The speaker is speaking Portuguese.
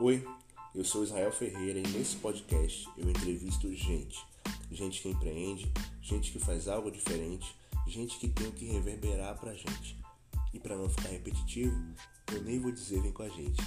Oi, eu sou Israel Ferreira e nesse podcast eu entrevisto gente. Gente que empreende, gente que faz algo diferente, gente que tem o que reverberar pra gente. E para não ficar repetitivo, eu nem vou dizer vem com a gente.